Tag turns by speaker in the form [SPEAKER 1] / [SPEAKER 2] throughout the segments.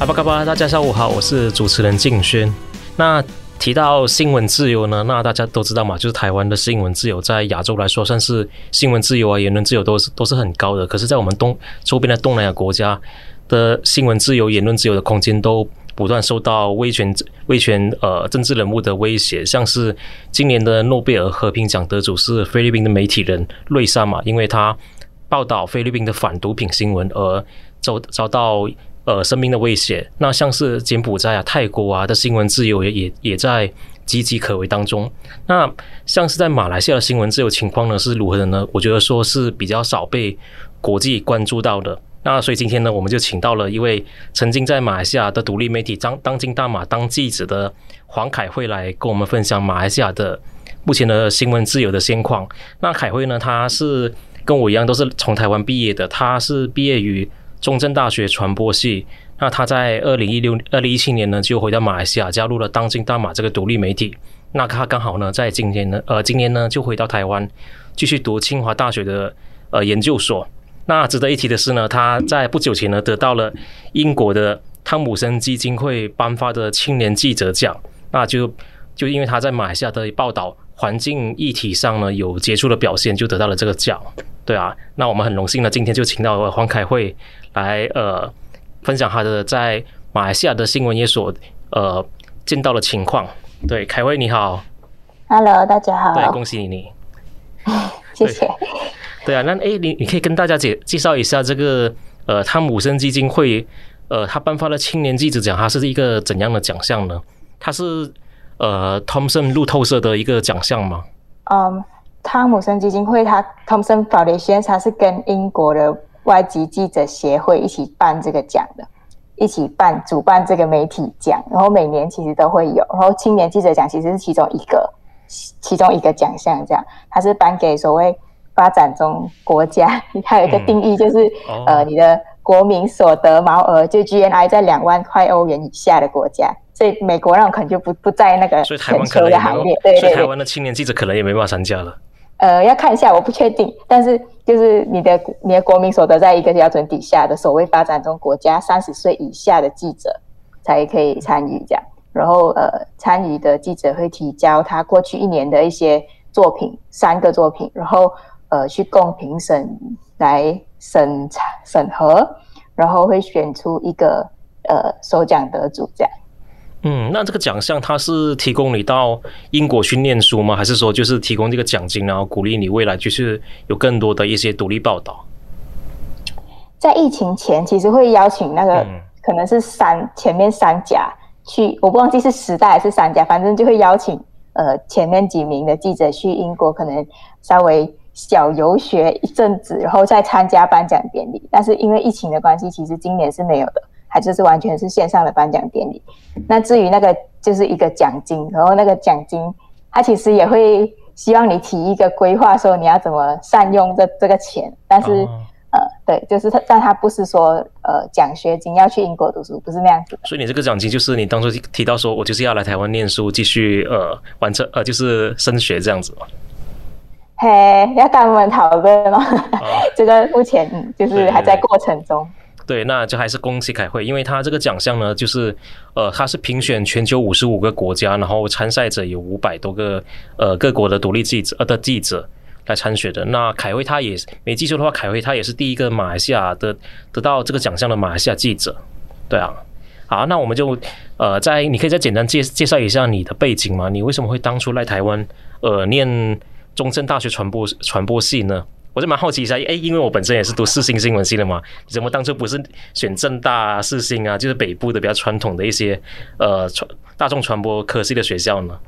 [SPEAKER 1] 阿巴嘎巴，大家下午好，我是主持人静轩。那提到新闻自由呢，那大家都知道嘛，就是台湾的新闻自由在亚洲来说，算是新闻自由啊、言论自由都是都是很高的。可是，在我们东周边的东南亚国家的新闻自由、言论自由的空间都不断受到威权威权呃政治人物的威胁，像是今年的诺贝尔和平奖得主是菲律宾的媒体人瑞莎嘛，因为他报道菲律宾的反毒品新闻而遭遭到。呃，生命的威胁。那像是柬埔寨啊、泰国啊的新闻自由也也也在岌岌可危当中。那像是在马来西亚的新闻自由情况呢是如何的呢？我觉得说是比较少被国际关注到的。那所以今天呢，我们就请到了一位曾经在马来西亚的独立媒体当当今大马当记者的黄凯慧来跟我们分享马来西亚的目前的新闻自由的现况。那凯慧呢，他是跟我一样都是从台湾毕业的，他是毕业于。中正大学传播系，那他在二零一六、二零一七年呢，就回到马来西亚，加入了当今大马这个独立媒体。那他刚好呢，在今年呢，呃，今年呢，就回到台湾，继续读清华大学的呃研究所。那值得一提的是呢，他在不久前呢，得到了英国的汤姆森基金会颁发的青年记者奖。那就就因为他在马来西亚的报道环境议题上呢，有杰出的表现，就得到了这个奖。对啊，那我们很荣幸呢，今天就请到黄凯慧。来呃，分享他的在马来西亚的新闻业所呃见到的情况。对，凯威你好
[SPEAKER 2] ，Hello，大家好。
[SPEAKER 1] 对，恭喜你，
[SPEAKER 2] 谢谢。
[SPEAKER 1] 对啊，那哎，你你可以跟大家介介绍一下这个呃汤姆森基金会呃他颁发的青年记者奖，它是一个怎样的奖项呢？它是呃汤姆森路透社的一个奖项吗？
[SPEAKER 2] 嗯，汤姆森基金会它汤姆森 Foundation 它是跟英国的。外籍记者协会一起办这个奖的，一起办主办这个媒体奖，然后每年其实都会有，然后青年记者奖其实是其中一个，其中一个奖项，这样它是颁给所谓发展中国家，它有一个定义就是、嗯、呃你的国民所得毛额就 GNI 在两万块欧元以下的国家，所以美国那种可能就不不在那个全球的行列，对，
[SPEAKER 1] 所以台湾的青年记者可能也没办法参加了。
[SPEAKER 2] 呃，要看一下，我不确定。但是就是你的你的国民所得在一个标准底下的所谓发展中国家，三十岁以下的记者才可以参与这样。然后呃，参与的记者会提交他过去一年的一些作品，三个作品，然后呃去供评审来审查审核，然后会选出一个呃首奖得主这样。
[SPEAKER 1] 嗯，那这个奖项它是提供你到英国去念书吗？还是说就是提供这个奖金，然后鼓励你未来就是有更多的一些独立报道？
[SPEAKER 2] 在疫情前，其实会邀请那个可能是三、嗯、前面三家去，我不忘记是时代还是三家，反正就会邀请呃前面几名的记者去英国，可能稍微小游学一阵子，然后再参加颁奖典礼。但是因为疫情的关系，其实今年是没有的。还就是完全是线上的颁奖典礼。那至于那个就是一个奖金，然后那个奖金，他其实也会希望你提一个规划，说你要怎么善用这这个钱。但是，哦、呃，对，就是他，但他不是说呃奖学金要去英国读书，不是那样子。
[SPEAKER 1] 所以你这个奖金就是你当初提到说我就是要来台湾念书，继续呃完成呃就是升学这样子吗？
[SPEAKER 2] 嘿，要跟我们讨论吗？哦、这个目前嗯就是还在过程中。
[SPEAKER 1] 对，那就还是恭喜凯慧，因为他这个奖项呢，就是呃，他是评选全球五十五个国家，然后参赛者有五百多个呃各国的独立记者呃的记者来参选的。那凯慧他也没记错的话，凯慧他也是第一个马来西亚的得到这个奖项的马来西亚记者。对啊，好，那我们就呃，在你可以再简单介介绍一下你的背景吗？你为什么会当初来台湾呃念中正大学传播传播系呢？我就蛮好奇一下，哎，因为我本身也是读四星新闻系的嘛，你怎么当初不是选政大四星啊？就是北部的比较传统的一些呃传大众传播科系的学校呢？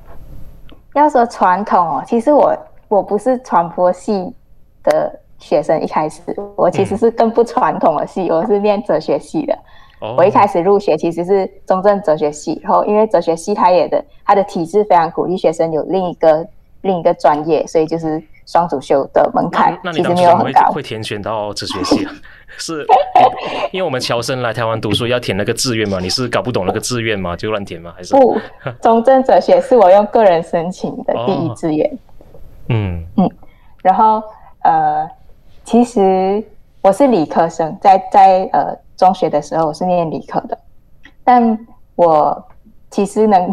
[SPEAKER 2] 要说传统哦，其实我我不是传播系的学生一开始，我其实是更不传统的系，嗯、我是念哲学系的。哦、我一开始入学其实是中正哲学系，然后因为哲学系它也的它的体制非常鼓励学生有另一个另一个专业，所以就是双主修的门槛其实没有很高。
[SPEAKER 1] 会填选到哲学系啊？是，因为我们侨生来台湾读书要填那个志愿嘛？你是搞不懂那个志愿吗？就乱填吗？还是
[SPEAKER 2] 不？中正哲学是我用个人申请的第一志愿。哦、嗯嗯，然后呃，其实我是理科生，在在呃。中学的时候我是念理科的，但我其实能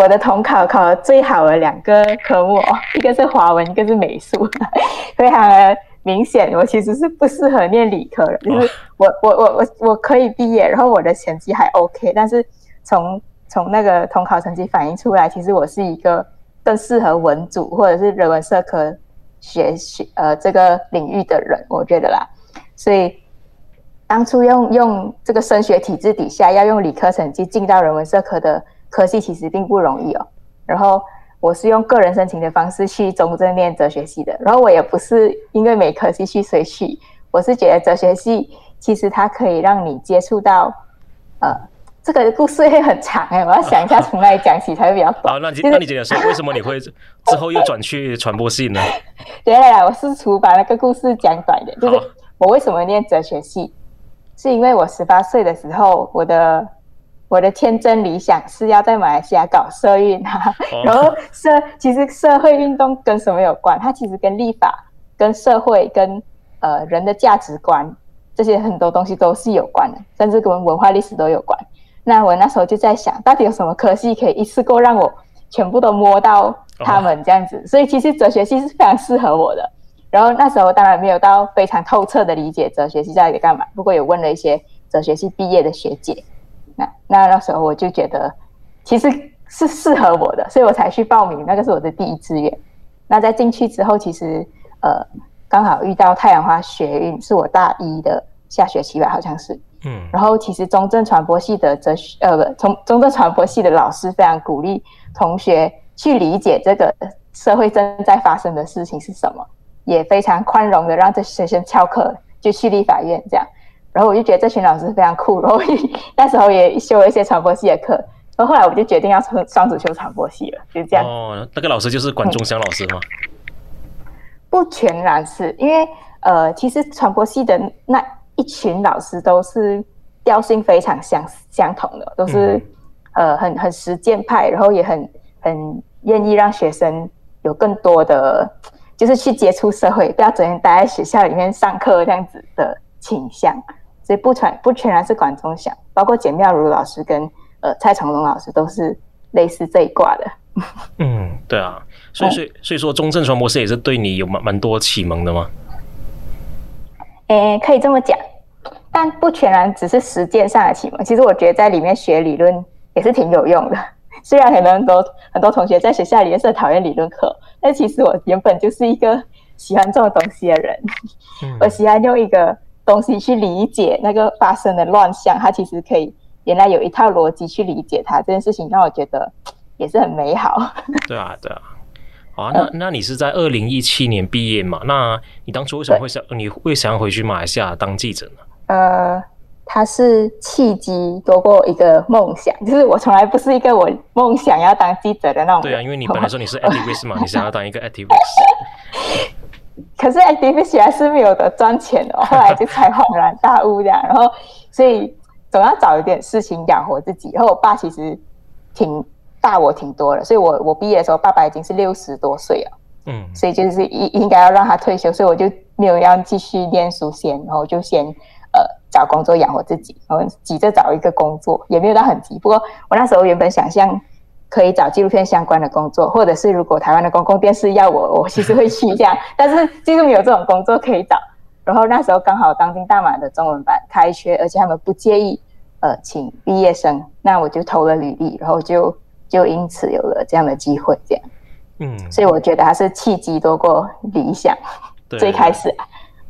[SPEAKER 2] 我的统考考的最好的两个科目，哦一个是华文，一个是美术，非常的明显，我其实是不适合念理科的。就是我我我我我可以毕业，然后我的成绩还 OK，但是从从那个统考成绩反映出来，其实我是一个更适合文组或者是人文社科学学呃这个领域的人，我觉得啦，所以。当初用用这个升学体制底下，要用理科成绩进到人文社科的科系，其实并不容易哦。然后我是用个人申请的方式去中正念哲学系的。然后我也不是因为每科系去谁去，我是觉得哲学系其实它可以让你接触到，呃，这个故事会很长哎，我要想一下从哪里讲起才会比较短。
[SPEAKER 1] 好，那你 那你讲说为什么你会之后又转去传播系呢？
[SPEAKER 2] 对啦，我试图把那个故事讲短一点，就是我为什么念哲学系。是因为我十八岁的时候，我的我的天真理想是要在马来西亚搞社运啊，然后社其实社会运动跟什么有关？它其实跟立法、跟社会、跟呃人的价值观这些很多东西都是有关的，甚至跟文化历史都有关。那我那时候就在想，到底有什么科系可以一次过让我全部都摸到他们这样子？所以其实哲学系是非常适合我的。然后那时候当然没有到非常透彻的理解哲学系在干嘛，不过有问了一些哲学系毕业的学姐，那那那时候我就觉得其实是适合我的，所以我才去报名，那个是我的第一志愿。那在进去之后，其实呃刚好遇到太阳花学运，是我大一的下学期吧，好像是，嗯。然后其实中正传播系的哲学呃不，从中正传播系的老师非常鼓励同学去理解这个社会正在发生的事情是什么。也非常宽容的让这学生翘课就去立法院这样，然后我就觉得这群老师非常酷，然后那时候也修了一些传播系的课，然后后来我就决定要双双主修传播系了，就这样。
[SPEAKER 1] 哦，那个老师就是管中祥老师吗？
[SPEAKER 2] 不全然是因为呃，其实传播系的那一群老师都是调性非常相相同的，都是、嗯、呃很很实践派，然后也很很愿意让学生有更多的。就是去接触社会，不要整天待在学校里面上课这样子的倾向，所以不全不全然是管中祥，包括简妙如老师跟呃蔡崇隆老师都是类似这一挂的。
[SPEAKER 1] 嗯，对啊，所以所以所以说中正传播系也是对你有蛮蛮多启蒙的吗？
[SPEAKER 2] 诶、欸，可以这么讲，但不全然只是实践上的启蒙，其实我觉得在里面学理论也是挺有用的。虽然很多很多很多同学在学校里面是讨厌理论课，但其实我原本就是一个喜欢这种东西的人。嗯、我喜欢用一个东西去理解那个发生的乱象，它其实可以原来有一套逻辑去理解它这件事情，让我觉得也是很美好。对
[SPEAKER 1] 啊，对啊。好啊，那那你是在二零一七年毕业嘛？那你当初为什么会想你会想要回去马来西亚当记者呢？
[SPEAKER 2] 呃。它是契机多过一个梦想，就是我从来不是一个我梦想要当记者的那种。
[SPEAKER 1] 对啊，因为你本来说你是 activist 嘛，你想要当一个 activist。
[SPEAKER 2] 可是 activist 还是没有得赚钱哦，后来就才恍然大悟这样。然后，所以总要找一点事情养活自己。然后我爸其实挺大我挺多的，所以我我毕业的时候，爸爸已经是六十多岁了。嗯，所以就是应应该要让他退休，所以我就没有要继续念书先，然后就先。呃，找工作养活自己，然后急着找一个工作，也没有到很急。不过我那时候原本想象可以找纪录片相关的工作，或者是如果台湾的公共电视要我，我其实会去这样。但是就是没有这种工作可以找。然后那时候刚好当今大马的中文版开缺，而且他们不介意呃请毕业生，那我就投了履历，然后就就因此有了这样的机会，这样。嗯，所以我觉得还是契机多过理想。对最开始，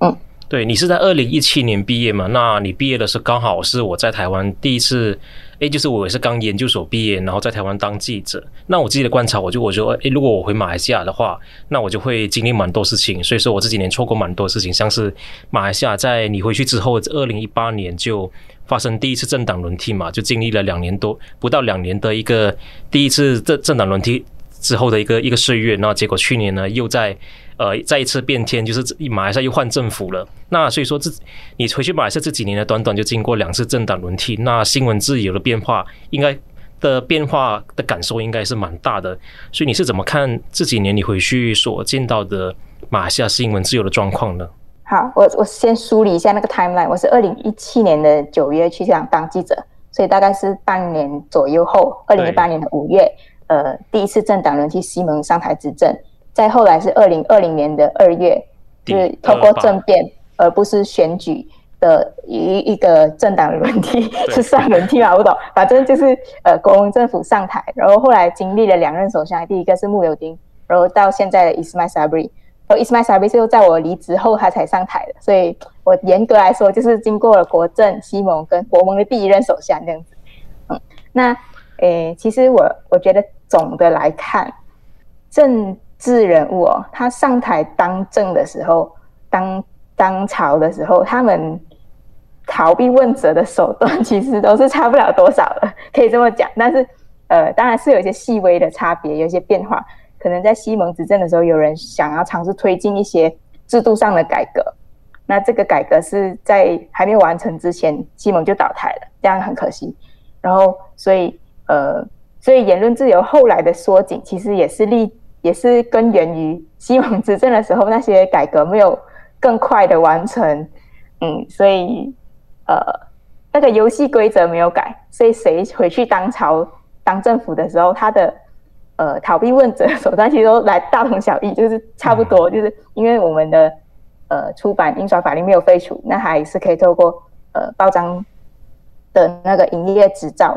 [SPEAKER 2] 嗯。对，
[SPEAKER 1] 你是在二零一七年毕业嘛？那你毕业的时候刚好是我在台湾第一次哎，就是我也是刚研究所毕业，然后在台湾当记者。那我自己的观察，我就我说，哎，如果我回马来西亚的话，那我就会经历蛮多事情。所以说我这几年错过蛮多事情，像是马来西亚在你回去之后，二零一八年就发生第一次政党轮替嘛，就经历了两年多，不到两年的一个第一次政政党轮替之后的一个一个岁月。那结果去年呢，又在。呃，再一次变天，就是马来西亚又换政府了。那所以说，这你回去马来西亚这几年的，短短就经过两次政党轮替，那新闻自由的变化，应该的变化的感受应该是蛮大的。所以你是怎么看这几年你回去所见到的马来西亚新闻自由的状况呢？
[SPEAKER 2] 好，我我先梳理一下那个 timeline。我是二零一七年的九月去香港当记者，所以大概是半年左右后，二零一八年的五月，呃，第一次政党轮替，西蒙上台执政。再后来是二零二零年的二月，就是透过政变，而不是选举的一一个政党轮替，是算轮替吗？我不懂，反正就是呃国民政府上台，然后后来经历了两任首相，第一个是穆尤丁，然后到现在的伊斯迈沙布里，然后伊斯迈沙布里是又在我离职后他才上台的，所以我严格来说就是经过了国政、西蒙跟国盟的第一任首相这样子。嗯，那诶，其实我我觉得总的来看，政治人物哦，他上台当政的时候，当当朝的时候，他们逃避问责的手段其实都是差不了多少的，可以这么讲。但是，呃，当然是有一些细微的差别，有一些变化。可能在西蒙执政的时候，有人想要尝试推进一些制度上的改革，那这个改革是在还没有完成之前，西蒙就倒台了，这样很可惜。然后，所以，呃，所以言论自由后来的缩紧，其实也是立。也是根源于西蒙执政的时候，那些改革没有更快的完成，嗯，所以呃，那个游戏规则没有改，所以谁回去当朝当政府的时候，他的呃逃避问责手段其实都来大同小异，就是差不多，就是因为我们的呃出版印刷法令没有废除，那还是可以透过呃报章的那个营业执照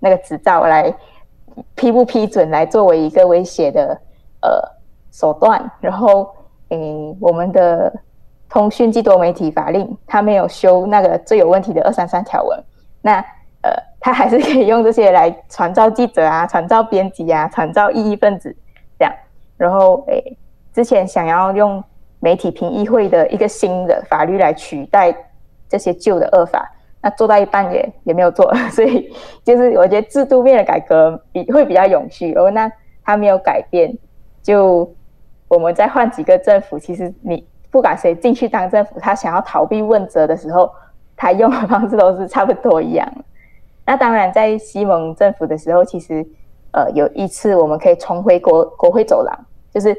[SPEAKER 2] 那个执照来。批不批准来作为一个威胁的呃手段，然后诶，我们的通讯及多媒体法令，它没有修那个最有问题的二三三条文，那呃，他还是可以用这些来传召记者啊，传召编辑啊，传召异议分子这样，然后诶，之前想要用媒体评议会的一个新的法律来取代这些旧的恶法。那做到一半也也没有做，所以就是我觉得制度面的改革比会比较永续，而那它没有改变，就我们再换几个政府，其实你不管谁进去当政府，他想要逃避问责的时候，他用的方式都是差不多一样。那当然，在西蒙政府的时候，其实呃有一次我们可以重回国国会走廊，就是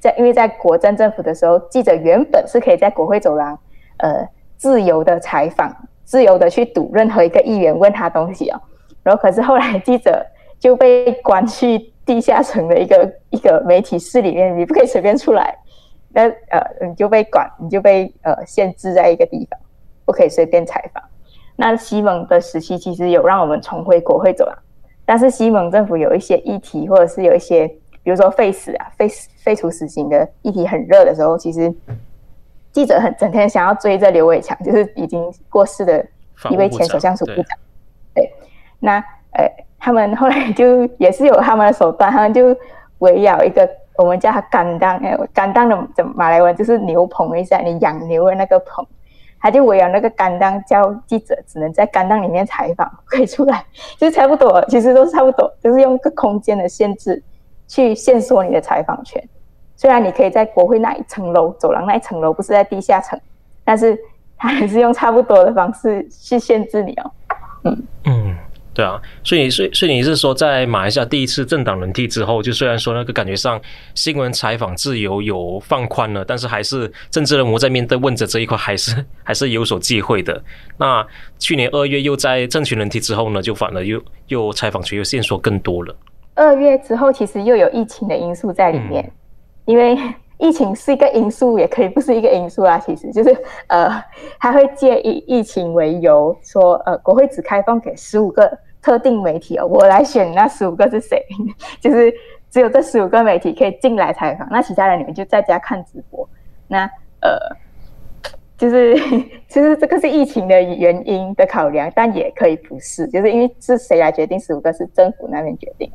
[SPEAKER 2] 在因为在国政政府的时候，记者原本是可以在国会走廊呃自由的采访。自由的去堵任何一个议员问他东西哦，然后可是后来记者就被关去地下层的一个一个媒体室里面，你不可以随便出来，那呃你就被管，你就被呃限制在一个地方，不可以随便采访。那西蒙的时期其实有让我们重回国会走廊，但是西蒙政府有一些议题，或者是有一些比如说废死啊、废废除死刑的议题很热的时候，其实。记者很整天想要追着刘伟强，就是已经过世的一位前首相署部长。对，对，那呃，他们后来就也是有他们的手段，他们就围绕一个我们叫他干当，哎，干当的马来文？就是牛棚一下，你养牛的那个棚，他就围绕那个干当，叫记者只能在干当里面采访，可以出来，就是差不多，其实都是差不多，就是用个空间的限制去限缩你的采访权。虽然你可以在国会那一层楼走廊那一层楼，不是在地下层，但是他还是用差不多的方式去限制你哦。嗯
[SPEAKER 1] 嗯，对啊，所以所以所以你是说，在马来西亚第一次政党轮替之后，就虽然说那个感觉上新闻采访自由有放宽了，但是还是政治人物在面对问责这一块，还是 还是有所忌讳的。那去年二月又在政权轮替之后呢，就反而又又采访权又线索更多了。
[SPEAKER 2] 二月之后，其实又有疫情的因素在里面。嗯因为 疫情是一个因素，也可以不是一个因素啦。其实就是呃，他会借疫疫情为由说，呃，国会只开放给十五个特定媒体哦，我来选那十五个是谁？就是只有这十五个媒体可以进来采访，那其他人你们就在家看直播。那呃，就是 其实这个是疫情的原因的考量，但也可以不是，就是因为是谁来决定十五个是政府那边决定，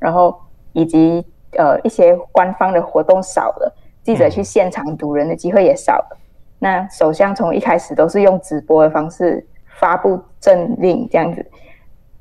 [SPEAKER 2] 然后以及呃一些官方的活动少了，记者去现场堵人的机会也少了。那首相从一开始都是用直播的方式发布政令这样子。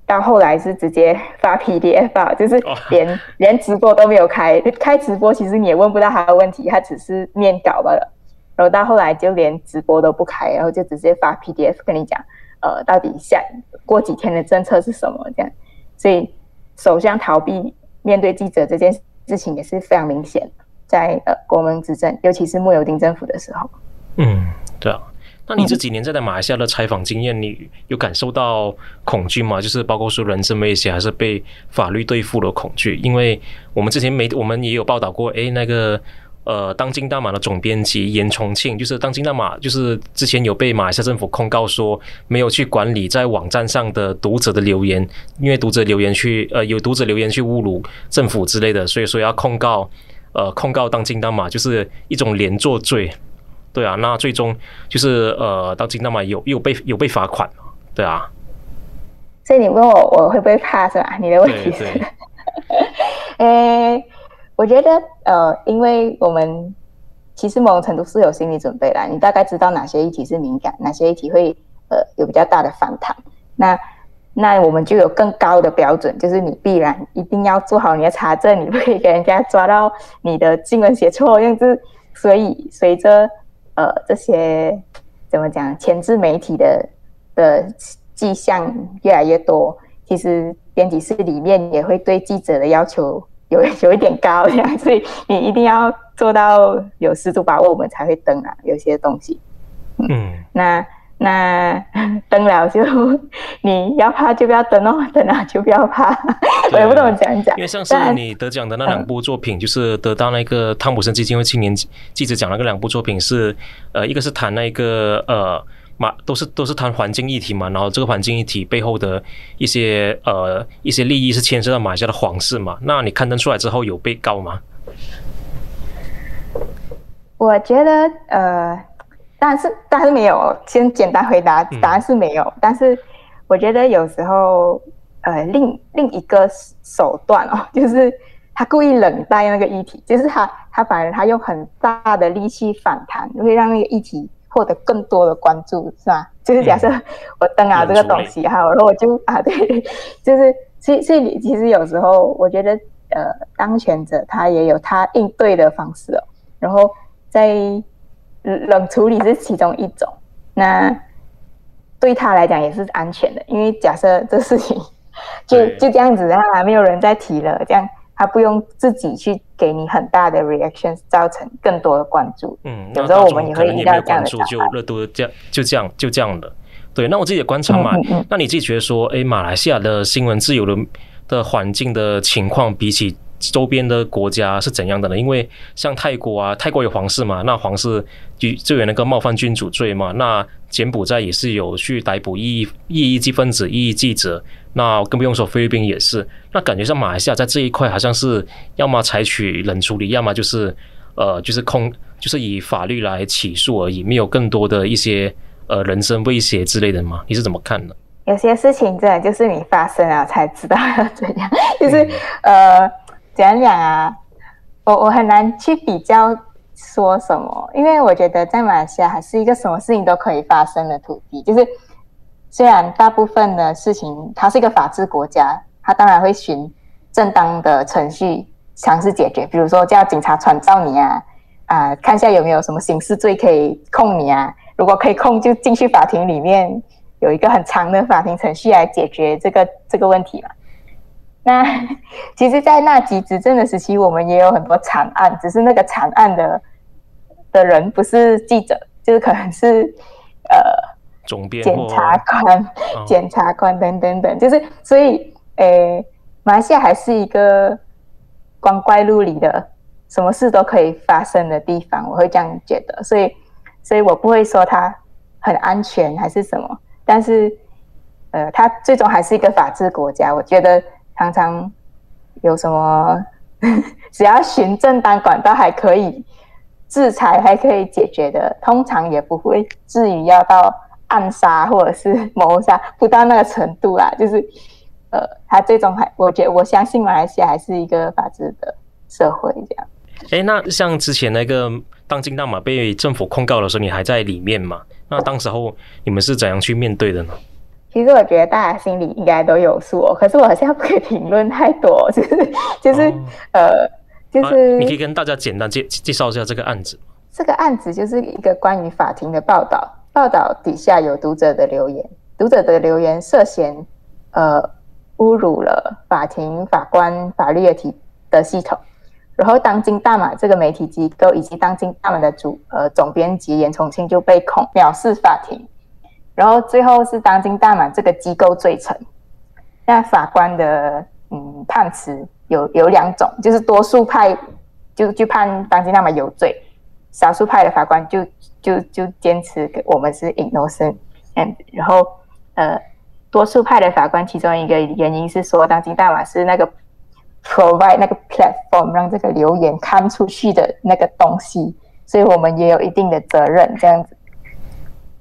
[SPEAKER 2] 到后来是直接发 PDF 啊，就是连、oh. 连直播都没有开，开直播其实你也问不到他的问题，他只是念稿罢了。然后到后来就连直播都不开，然后就直接发 PDF 跟你讲，呃，到底下过几天的政策是什么这样。所以首相逃避面对记者这件事情也是非常明显，在呃国盟执政，尤其是慕尤丁政府的时候。
[SPEAKER 1] 嗯，对啊。那你这几年在马来西亚的采访经验，你有感受到恐惧吗？就是包括说人身威胁，还是被法律对付的恐惧？因为我们之前没，我们也有报道过，诶，那个呃，当今大马的总编辑严重庆，就是当今大马，就是之前有被马来西亚政府控告说没有去管理在网站上的读者的留言，因为读者留言去呃有读者留言去侮辱政府之类的，所以说要控告呃控告当今大马，就是一种连坐罪。对啊，那最终就是呃，当今大马，有有被有被罚款，对啊。
[SPEAKER 2] 所以你问我我会不会怕是吧？你的问题是，呃，我觉得呃，因为我们其实某种程度是有心理准备啦，你大概知道哪些议题是敏感，哪些议题会呃有比较大的反弹，那那我们就有更高的标准，就是你必然一定要做好你的查证，你不可以给人家抓到你的新闻写错，样子。所以随着呃，这些怎么讲？前置媒体的的迹象越来越多，其实编辑室里面也会对记者的要求有 有一点高，这样，所以你一定要做到有十足把握，我们才会登啊，有些东西。嗯，那。那 登了就你要怕就不要登哦，登了就不要怕。我也不懂讲讲。
[SPEAKER 1] 因为上次你得奖的那两部作品，就是得到那个汤普森基金会青年记者奖那个两部作品是，呃，一个是谈那个呃马，都是都是谈环境议题嘛，然后这个环境议题背后的一些呃一些利益是牵涉到马来西亚的皇室嘛。那你刊登出来之后有被告吗？
[SPEAKER 2] 我觉得呃。但是，但是没有。先简单回答，答案是没有。嗯、但是，我觉得有时候，呃，另另一个手段哦，就是他故意冷待那个议题，就是他他反而他用很大的力气反弹，会让那个议题获得更多的关注，是吧？就是假设我登啊这个东西哈，然后我就啊，对，就是所以所以其实有时候我觉得，呃，当权者他也有他应对的方式哦，然后在。冷处理是其中一种，那对他来讲也是安全的，因为假设这事情就就这样子，然后还没有人再提了，这样他不用自己去给你很大的 reaction，造成更多的关注。嗯，有时候我们也会遇到这样的状况，
[SPEAKER 1] 就热度这样就这样就这样的。对，那我自己的观察嘛，嗯嗯嗯，那你自己觉得说，哎，马来西亚的新闻自由的的环境的情况比起？周边的国家是怎样的呢？因为像泰国啊，泰国有皇室嘛，那皇室就就有那个冒犯君主罪嘛。那柬埔寨也是有去逮捕异异议分子、异议记者。那更不用说菲律宾也是。那感觉像马来西亚在这一块好像是要么采取冷处理，要么就是呃就是空就是以法律来起诉而已，没有更多的一些呃人身威胁之类的吗？你是怎么看的？
[SPEAKER 2] 有些事情真的就是你发生了才知道要怎样，就是、嗯、呃。怎样讲啊？我我很难去比较说什么，因为我觉得在马来西亚还是一个什么事情都可以发生的土地。就是虽然大部分的事情，它是一个法治国家，它当然会循正当的程序尝试解决。比如说叫警察传召你啊，啊、看一下有没有什么刑事罪可以控你啊。如果可以控，就进去法庭里面有一个很长的法庭程序来解决这个这个问题嘛。那其实，在纳吉执政的时期，我们也有很多惨案，只是那个惨案的的人不是记者，就是可能是呃，
[SPEAKER 1] 总编、
[SPEAKER 2] 检察官、检察官等等等，就是所以，诶，马来西亚还是一个光怪陆离的，什么事都可以发生的地方，我会这样觉得，所以，所以我不会说它很安全还是什么，但是，呃，它最终还是一个法治国家，我觉得。常常有什么，只要循正当管道还可以制裁还可以解决的，通常也不会至于要到暗杀或者是谋杀，不到那个程度啦。就是，呃，他最终还，我觉得我相信马来西亚还是一个法治的社会这样。
[SPEAKER 1] 哎，那像之前那个当金大马被政府控告的时候，你还在里面嘛？那当时候你们是怎样去面对的呢？
[SPEAKER 2] 其实我觉得大家心里应该都有数哦，可是我好像不可以评论太多，就是就是、哦、呃，就是、啊、
[SPEAKER 1] 你可以跟大家简单介介绍一下这个案子。
[SPEAKER 2] 这个案子就是一个关于法庭的报道，报道底下有读者的留言，读者的留言涉嫌呃侮辱了法庭法官法律的体的系统。然后，当今大马这个媒体机构以及当今大马的主呃总编辑严崇庆就被控藐视法庭，然后最后是当今大马这个机构罪成。那法官的嗯判词有有两种，就是多数派就就判当今大马有罪，少数派的法官就就就坚持我们是 innocent。嗯，然后呃多数派的法官其中一个原因是说当今大马是那个。provide 那个 platform 让这个留言看出去的那个东西，所以我们也有一定的责任这样子。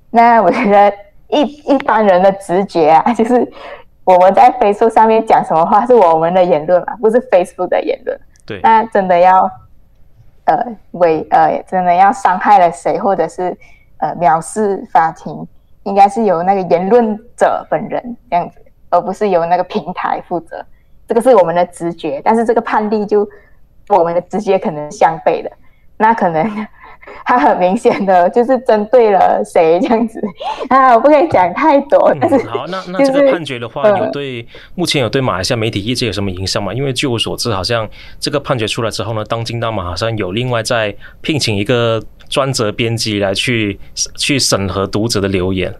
[SPEAKER 2] 那我觉得一一般人的直觉啊，就是我们在 Facebook 上面讲什么话是我们的言论嘛，不是 Facebook 的言论。
[SPEAKER 1] 对。
[SPEAKER 2] 那真的要呃为呃真的要伤害了谁，或者是呃藐视法庭，应该是由那个言论者本人这样子，而不是由那个平台负责。这个是我们的直觉，但是这个判例就我们的直觉可能相悖的，那可能他很明显的就是针对了谁这样子啊，我不可以讲太多。但是、
[SPEAKER 1] 嗯、好，那那这个判决的话，有对、嗯、目前有对马来西亚媒体业界有什么影响吗？因为据我所知，好像这个判决出来之后呢，当今大马好像有另外在聘请一个专责编辑来去去审核读者的留言。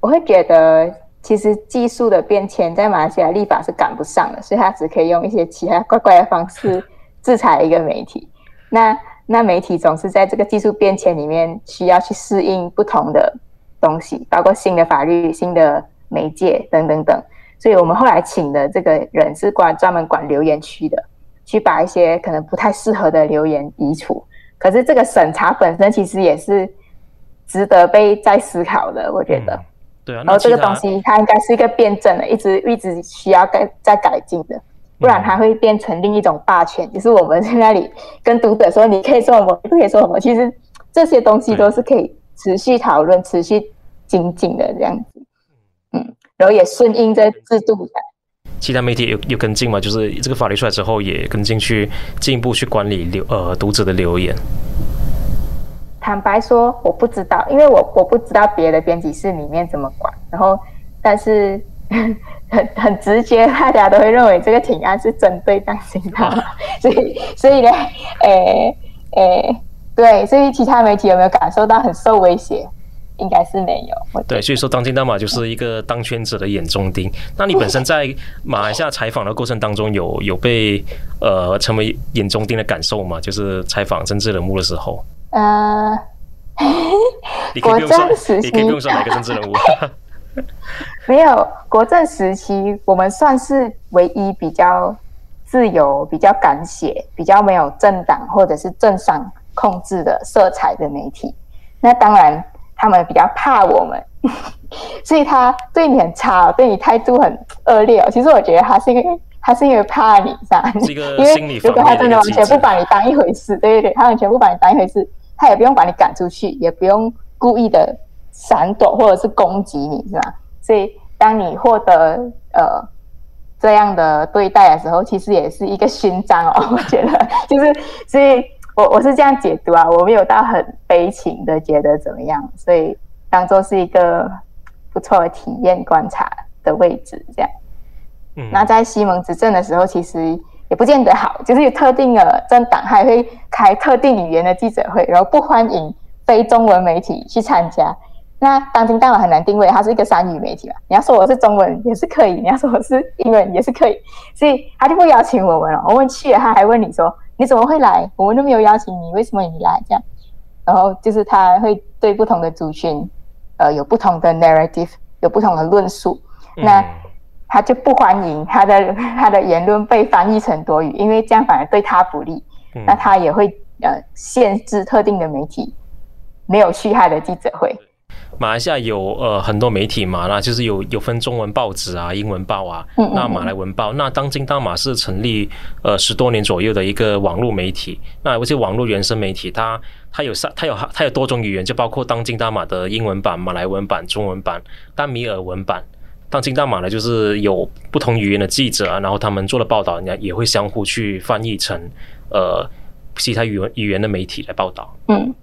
[SPEAKER 2] 我会觉得。其实技术的变迁在马来西亚立法是赶不上的，所以他只可以用一些其他怪怪的方式制裁一个媒体。那那媒体总是在这个技术变迁里面需要去适应不同的东西，包括新的法律、新的媒介等等等。所以我们后来请的这个人是管专门管留言区的，去把一些可能不太适合的留言移除。可是这个审查本身其实也是值得被再思考的，我觉得。
[SPEAKER 1] 对啊，
[SPEAKER 2] 然后这个东西它应该是一个辩证的，一直一直需要改再改进的，不然它会变成另一种霸权。嗯、就是我们在那里跟读者说，你可以说什么，不可以说什么。其实这些东西都是可以持续讨论、持续精进的这样子。嗯，然后也顺应这制度的。
[SPEAKER 1] 其他媒体有有跟进吗？就是这个法律出来之后，也跟进去进一步去管理留呃读者的留言。
[SPEAKER 2] 坦白说，我不知道，因为我我不知道别的编辑室里面怎么管。然后，但是很很直接，大家都会认为这个提案是针对当今大马，所以所以呢，诶、欸、诶、欸，对，所以其他媒体有没有感受到很受威胁？应该是没有。
[SPEAKER 1] 对，所以说当今大马就是一个当圈子的眼中钉。那你本身在马来西亚采访的过程当中有，有有被呃成为眼中钉的感受吗？就是采访政治人物的时候。呃，
[SPEAKER 2] 你可以不用说，
[SPEAKER 1] 你可以不用说哪个政治人物。
[SPEAKER 2] 没有，国政时期，我们算是唯一比较自由、比较敢写、比较没有政党或者是政商控制的色彩的媒体。那当然，他们比较怕我们，所以他对你很差，对你态度很恶劣。其实我觉得他是因为。他是因为怕你，是吧？因为如果他真的完全不把你当一回事，对对对，他完全不把你当一回事，他也不用把你赶出去，也不用故意的闪躲或者是攻击你，是吧？所以当你获得呃这样的对待的时候，其实也是一个勋章哦。我觉得就是，所以我我是这样解读啊，我没有到很悲情的觉得怎么样，所以当做是一个不错的体验观察的位置，这样。那在西蒙执政的时候，其实也不见得好，就是有特定的政党还会开特定语言的记者会，然后不欢迎非中文媒体去参加。那当今大马很难定位，它是一个三语媒体嘛？你要说我是中文也是可以，你要说我是英文也是可以，所以他就不邀请我们了。我们去了，他还问你说你怎么会来？我们都没有邀请你，为什么你来？这样，然后就是他会对不同的族群，呃，有不同的 narrative，有不同的论述。那。他就不欢迎他的他的言论被翻译成多语，因为这样反而对他不利。嗯、那他也会呃限制特定的媒体没有去害的记者会。
[SPEAKER 1] 马来西亚有呃很多媒体嘛，那就是有有分中文报纸啊、英文报啊，那马来文报。那当今大马是成立呃十多年左右的一个网络媒体，那而且网络原生媒体，它它有三，它有它有多种语言，就包括当今大马的英文版、马来文版、中文版、丹米尔文版。当今大马呢，就是有不同语言的记者啊，然后他们做的报道，人家也会相互去翻译成呃其他语文语言的媒体来报道。
[SPEAKER 2] 嗯。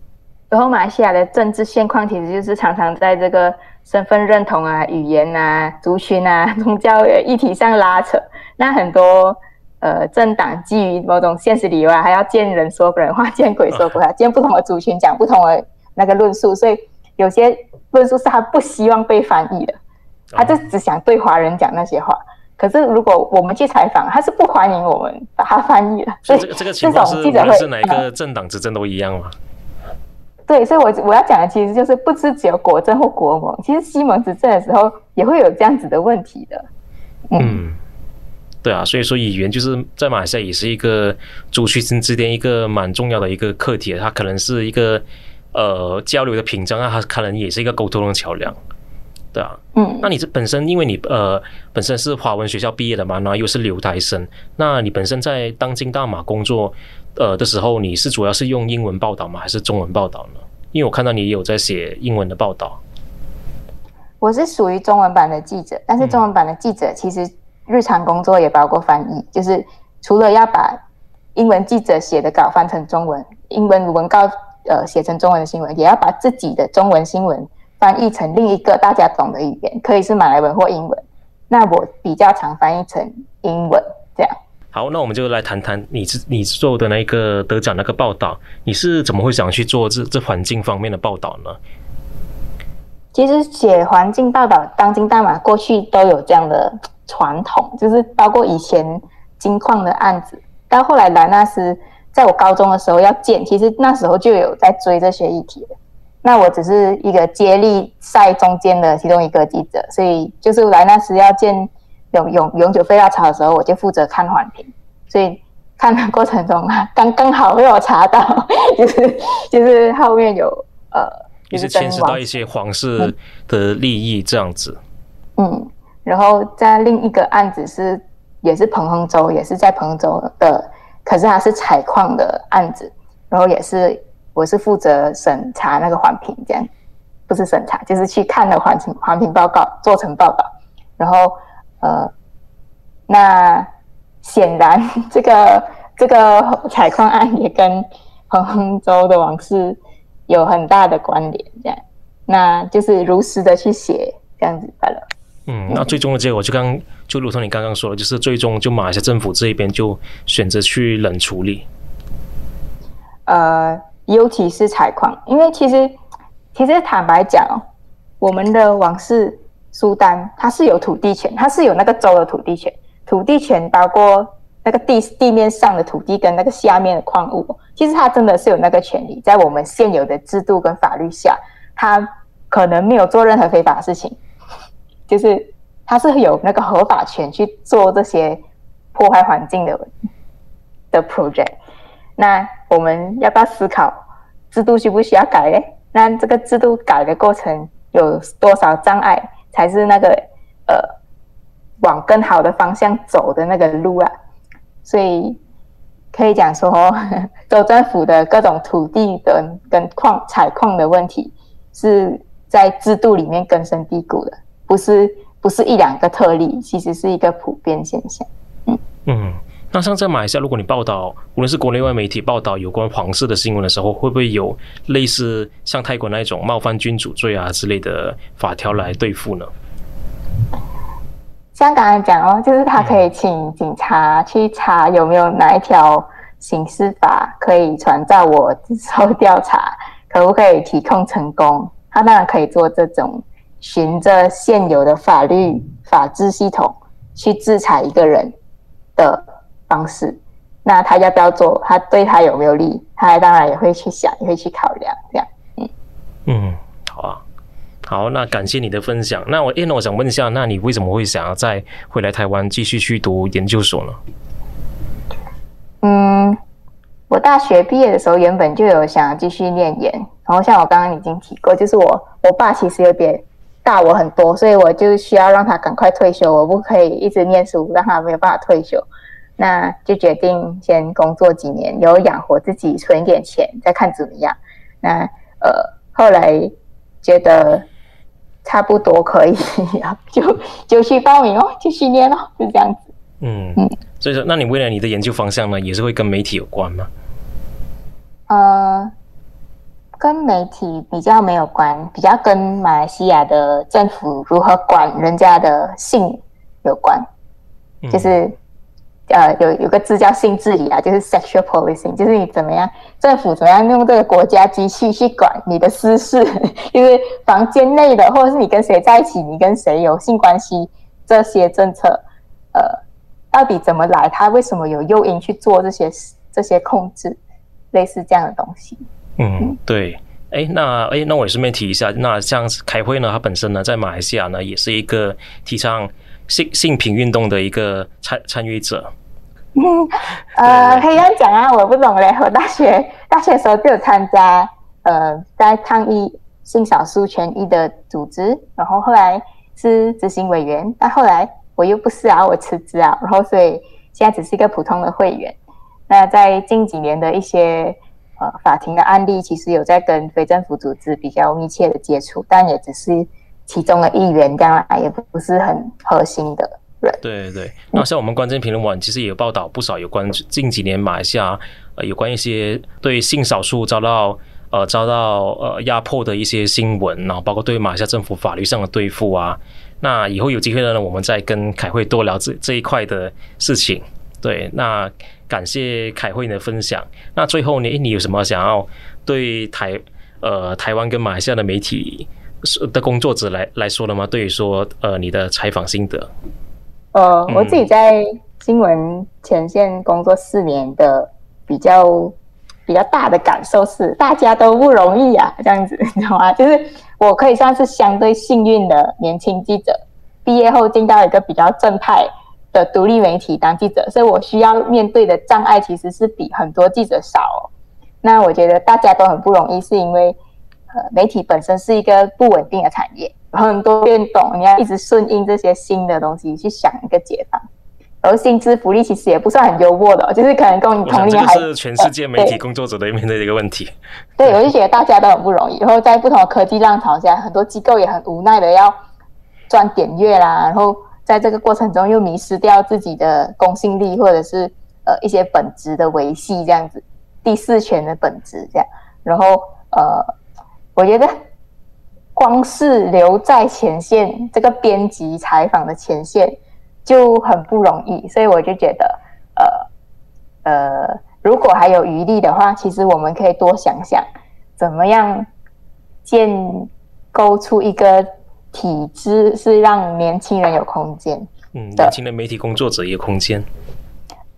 [SPEAKER 2] 然后马来西亚的政治现况其实就是常常在这个身份认同啊、语言啊、族群啊、宗教议题上拉扯。那很多呃政党基于某种现实理由啊，还要见人说人话，见鬼说鬼话，见不同的族群讲不同的那个论述。所以有些论述是他不希望被翻译的，他就只想对华人讲那些话。可是如果我们去采访，他是不欢迎我们把它翻译的。
[SPEAKER 1] 所以这个这个情况是无论是哪一个政党执政都一样吗？
[SPEAKER 2] 对，所以我，我我要讲的其实就是，不是只有国政或国盟，其实西蒙执政的时候也会有这样子的问题的。嗯，
[SPEAKER 1] 嗯对啊，所以说语言就是在马来西亚也是一个族群之间一个蛮重要的一个课题，它可能是一个呃交流的屏障啊，它可能也是一个沟通的桥梁。对啊，
[SPEAKER 2] 嗯，
[SPEAKER 1] 那你这本身因为你呃本身是华文学校毕业的嘛，然后又是留台生，那你本身在当今大马工作。呃的时候，你是主要是用英文报道吗？还是中文报道呢？因为我看到你有在写英文的报道。
[SPEAKER 2] 我是属于中文版的记者，但是中文版的记者其实日常工作也包括翻译，嗯、就是除了要把英文记者写的稿翻成中文，英文文稿呃写成中文的新闻，也要把自己的中文新闻翻译成另一个大家懂的语言，可以是马来文或英文。那我比较常翻译成英文这样。
[SPEAKER 1] 好，那我们就来谈谈你你做的那个得奖那个报道，你是怎么会想去做这这环境方面的报道呢？
[SPEAKER 2] 其实写环境报道，当今大马过去都有这样的传统，就是包括以前金矿的案子，到后来莱纳斯在我高中的时候要建，其实那时候就有在追这些议题了。那我只是一个接力赛中间的其中一个记者，所以就是莱纳斯要建。永永永久废料槽的时候，我就负责看环评，所以看的过程中啊，刚刚好被我查到，就是就是后面有呃，
[SPEAKER 1] 也是牵涉到一些皇室的利益这样子。
[SPEAKER 2] 嗯，然后在另一个案子是也是彭亨州，也是在彭亨州的，可是它是采矿的案子，然后也是我是负责审查那个环评，这样不是审查，就是去看了环评环评报告，做成报告，然后。呃，那显然 这个这个采矿案也跟彭亨州的往事有很大的关联，这样，那就是如实的去写这样子罢了。
[SPEAKER 1] 嗯，那最终的结果就刚就如同你刚刚说的，就是最终就马来西亚政府这一边就选择去冷处理。
[SPEAKER 2] 呃，尤其是采矿，因为其实其实坦白讲，我们的往事。苏丹，它是有土地权，它是有那个州的土地权。土地权包括那个地地面上的土地跟那个下面的矿物。其实它真的是有那个权利，在我们现有的制度跟法律下，它可能没有做任何非法的事情，就是它是有那个合法权去做这些破坏环境的的 project。那我们要不要思考制度需不需要改呢？那这个制度改的过程有多少障碍？才是那个呃，往更好的方向走的那个路啊，所以可以讲说，州政府的各种土地的跟矿采矿的问题，是在制度里面根深蒂固的，不是不是一两个特例，其实是一个普遍现象。嗯。
[SPEAKER 1] 嗯，那像在马来西亚，如果你报道，无论是国内外媒体报道有关皇室的新闻的时候，会不会有类似像泰国那一种冒犯君主罪啊之类的法条来对付呢？
[SPEAKER 2] 像刚才讲哦，就是他可以请警察去查有没有哪一条刑事法可以传召我接受调查，可不可以提控成功？他当然可以做这种循着现有的法律法治系统去制裁一个人的方式。那他要不要做？他对他有没有利？他当然也会去想，也会去考量。这样，嗯
[SPEAKER 1] 嗯，好啊。好，那感谢你的分享。那我，哎，那我想问一下，那你为什么会想要再回来台湾继续去读研究所呢？
[SPEAKER 2] 嗯，我大大学毕业的时候，原本就有想继续念研，然后像我刚刚已经提过，就是我我爸其实有点大我很多，所以我就需要让他赶快退休，我不可以一直念书，让他没有办法退休，那就决定先工作几年，有养活自己，存一点钱，再看怎么样。那呃，后来觉得差不多可以，就就去报名哦，继续念哦，就这样子。
[SPEAKER 1] 嗯嗯，所以说，那你未来你的研究方向呢，也是会跟媒体有关吗？
[SPEAKER 2] 呃，跟媒体比较没有关，比较跟马来西亚的政府如何管人家的性有关，嗯、就是呃有有个字叫性治理啊，就是 sexual policing，就是你怎么样政府怎么样用这个国家机器去管你的私事，就是房间内的或者是你跟谁在一起，你跟谁有性关系这些政策，呃，到底怎么来？他为什么有诱因去做这些这些控制？类似这样的东西，
[SPEAKER 1] 嗯，对，哎，那哎，那我也顺便提一下，那像凯慧呢，他本身呢，在马来西亚呢，也是一个提倡性性平运动的一个参参与者。
[SPEAKER 2] 嗯，呃，可以这样讲啊，我不懂嘞。我大学大学的时候就有参加，呃，在抗议性少数权益的组织，然后后来是执行委员，但后来我又不是啊，我辞职啊，然后所以现在只是一个普通的会员。那在近几年的一些呃法庭的案例，其实有在跟非政府组织比较密切的接触，但也只是其中的一员，当然也不是很核心的人。
[SPEAKER 1] 对对，那像我们关键评论网其实也有报道不少有关近几年马来西亚呃有关一些对性少数遭到呃遭到呃压迫的一些新闻，然后包括对马来西亚政府法律上的对付啊。那以后有机会呢，我们再跟凯慧多聊这这一块的事情。对，那。感谢凯慧的分享。那最后呢，你有什么想要对台呃台湾跟马来西亚的媒体的工作者来来说了吗？对于说呃你的采访心得。
[SPEAKER 2] 呃，我自己在新闻前线工作四年的比较比较大的感受是，大家都不容易啊，这样子你知道吗？就是我可以算是相对幸运的年轻记者，毕业后进到一个比较正派。的独立媒体当记者，所以我需要面对的障碍其实是比很多记者少哦。那我觉得大家都很不容易，是因为呃媒体本身是一个不稳定的产业，很多变动，你要一直顺应这些新的东西去想一个解方。而薪资福利其实也不算很优渥的，就是可能跟你同龄还
[SPEAKER 1] 是全世界媒体工作者都面对的一个问题。
[SPEAKER 2] 对，我就觉得大家都很不容易。然后在不同的科技浪潮下，很多机构也很无奈的要赚点阅啦，然后。在这个过程中，又迷失掉自己的公信力，或者是呃一些本质的维系，这样子第四权的本质这样。然后呃，我觉得光是留在前线这个编辑采访的前线就很不容易，所以我就觉得呃呃，如果还有余力的话，其实我们可以多想想怎么样建构出一个。体制是让年轻人有空间，
[SPEAKER 1] 嗯，年轻的媒体工作者有空间，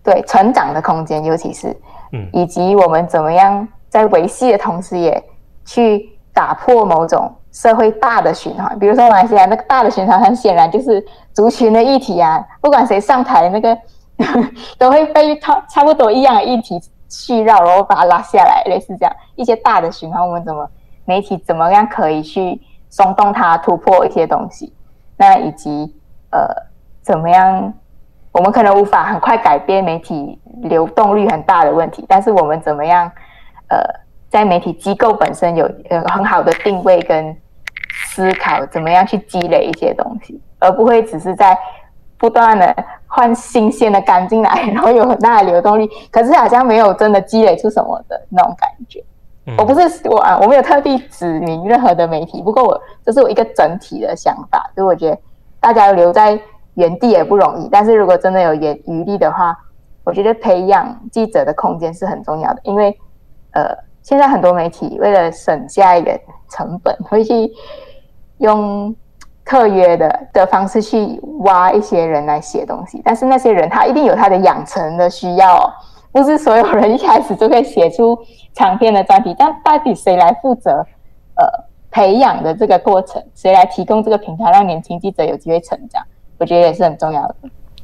[SPEAKER 2] 对，成长的空间，尤其是，嗯，以及我们怎么样在维系的同时，也去打破某种社会大的循环。比如说马来西亚那个大的循环，很显然就是族群的议题啊，不管谁上台，那个 都会被差差不多一样的议题去绕，然后把它拉下来，类似这样一些大的循环，我们怎么媒体怎么样可以去。松动它，突破一些东西，那以及呃，怎么样？我们可能无法很快改变媒体流动率很大的问题，但是我们怎么样？呃，在媒体机构本身有呃很好的定位跟思考，怎么样去积累一些东西，而不会只是在不断的换新鲜的干进来，然后有很大的流动力，可是好像没有真的积累出什么的那种感觉。我不是我啊，我没有特地指明任何的媒体，不过我这是我一个整体的想法，所以我觉得大家留在原地也不容易，但是如果真的有余余力的话，我觉得培养记者的空间是很重要的，因为呃，现在很多媒体为了省下一个成本，会去用特约的的方式去挖一些人来写东西，但是那些人他一定有他的养成的需要。不是所有人一开始就可以写出长篇的专题，但到底谁来负责呃培养的这个过程？谁来提供这个平台，让年轻记者有机会成长？我觉得也是很重要的。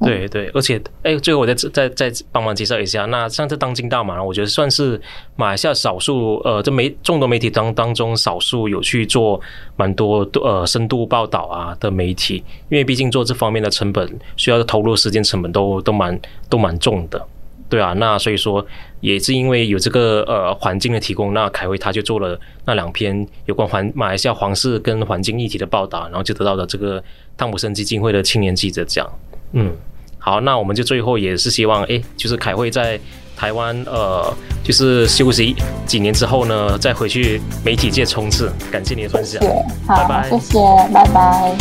[SPEAKER 1] 对对，而且哎，最后我再再再帮忙介绍一下，那像这当今大马，我觉得算是马来西亚少数呃，这媒众多媒体当当中少数有去做蛮多呃深度报道啊的媒体，因为毕竟做这方面的成本需要投入时间成本都都蛮都蛮重的。对啊，那所以说也是因为有这个呃环境的提供，那凯威他就做了那两篇有关环马来西亚皇室跟环境议题的报道，然后就得到了这个汤普森基金会的青年记者奖。嗯，好，那我们就最后也是希望，哎，就是凯会在台湾呃，就是休息几年之后呢，再回去媒体界冲刺。感谢你的分享，
[SPEAKER 2] 谢谢好，拜拜，谢谢，拜拜。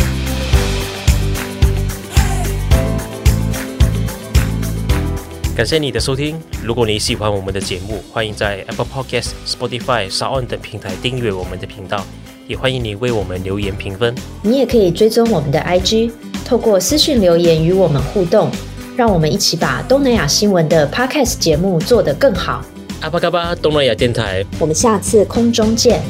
[SPEAKER 1] 感谢你的收听。如果你喜欢我们的节目，欢迎在 Apple Podcast、Spotify、SoundOn 等平台订阅我们的频道，也欢迎你为我们留言评分。
[SPEAKER 3] 你也可以追踪我们的 IG，透过私讯留言与我们互动，让我们一起把东南亚新闻的 Podcast 节目做得更好。
[SPEAKER 1] 阿巴嘎巴东南亚电台，
[SPEAKER 3] 我们下次空中见。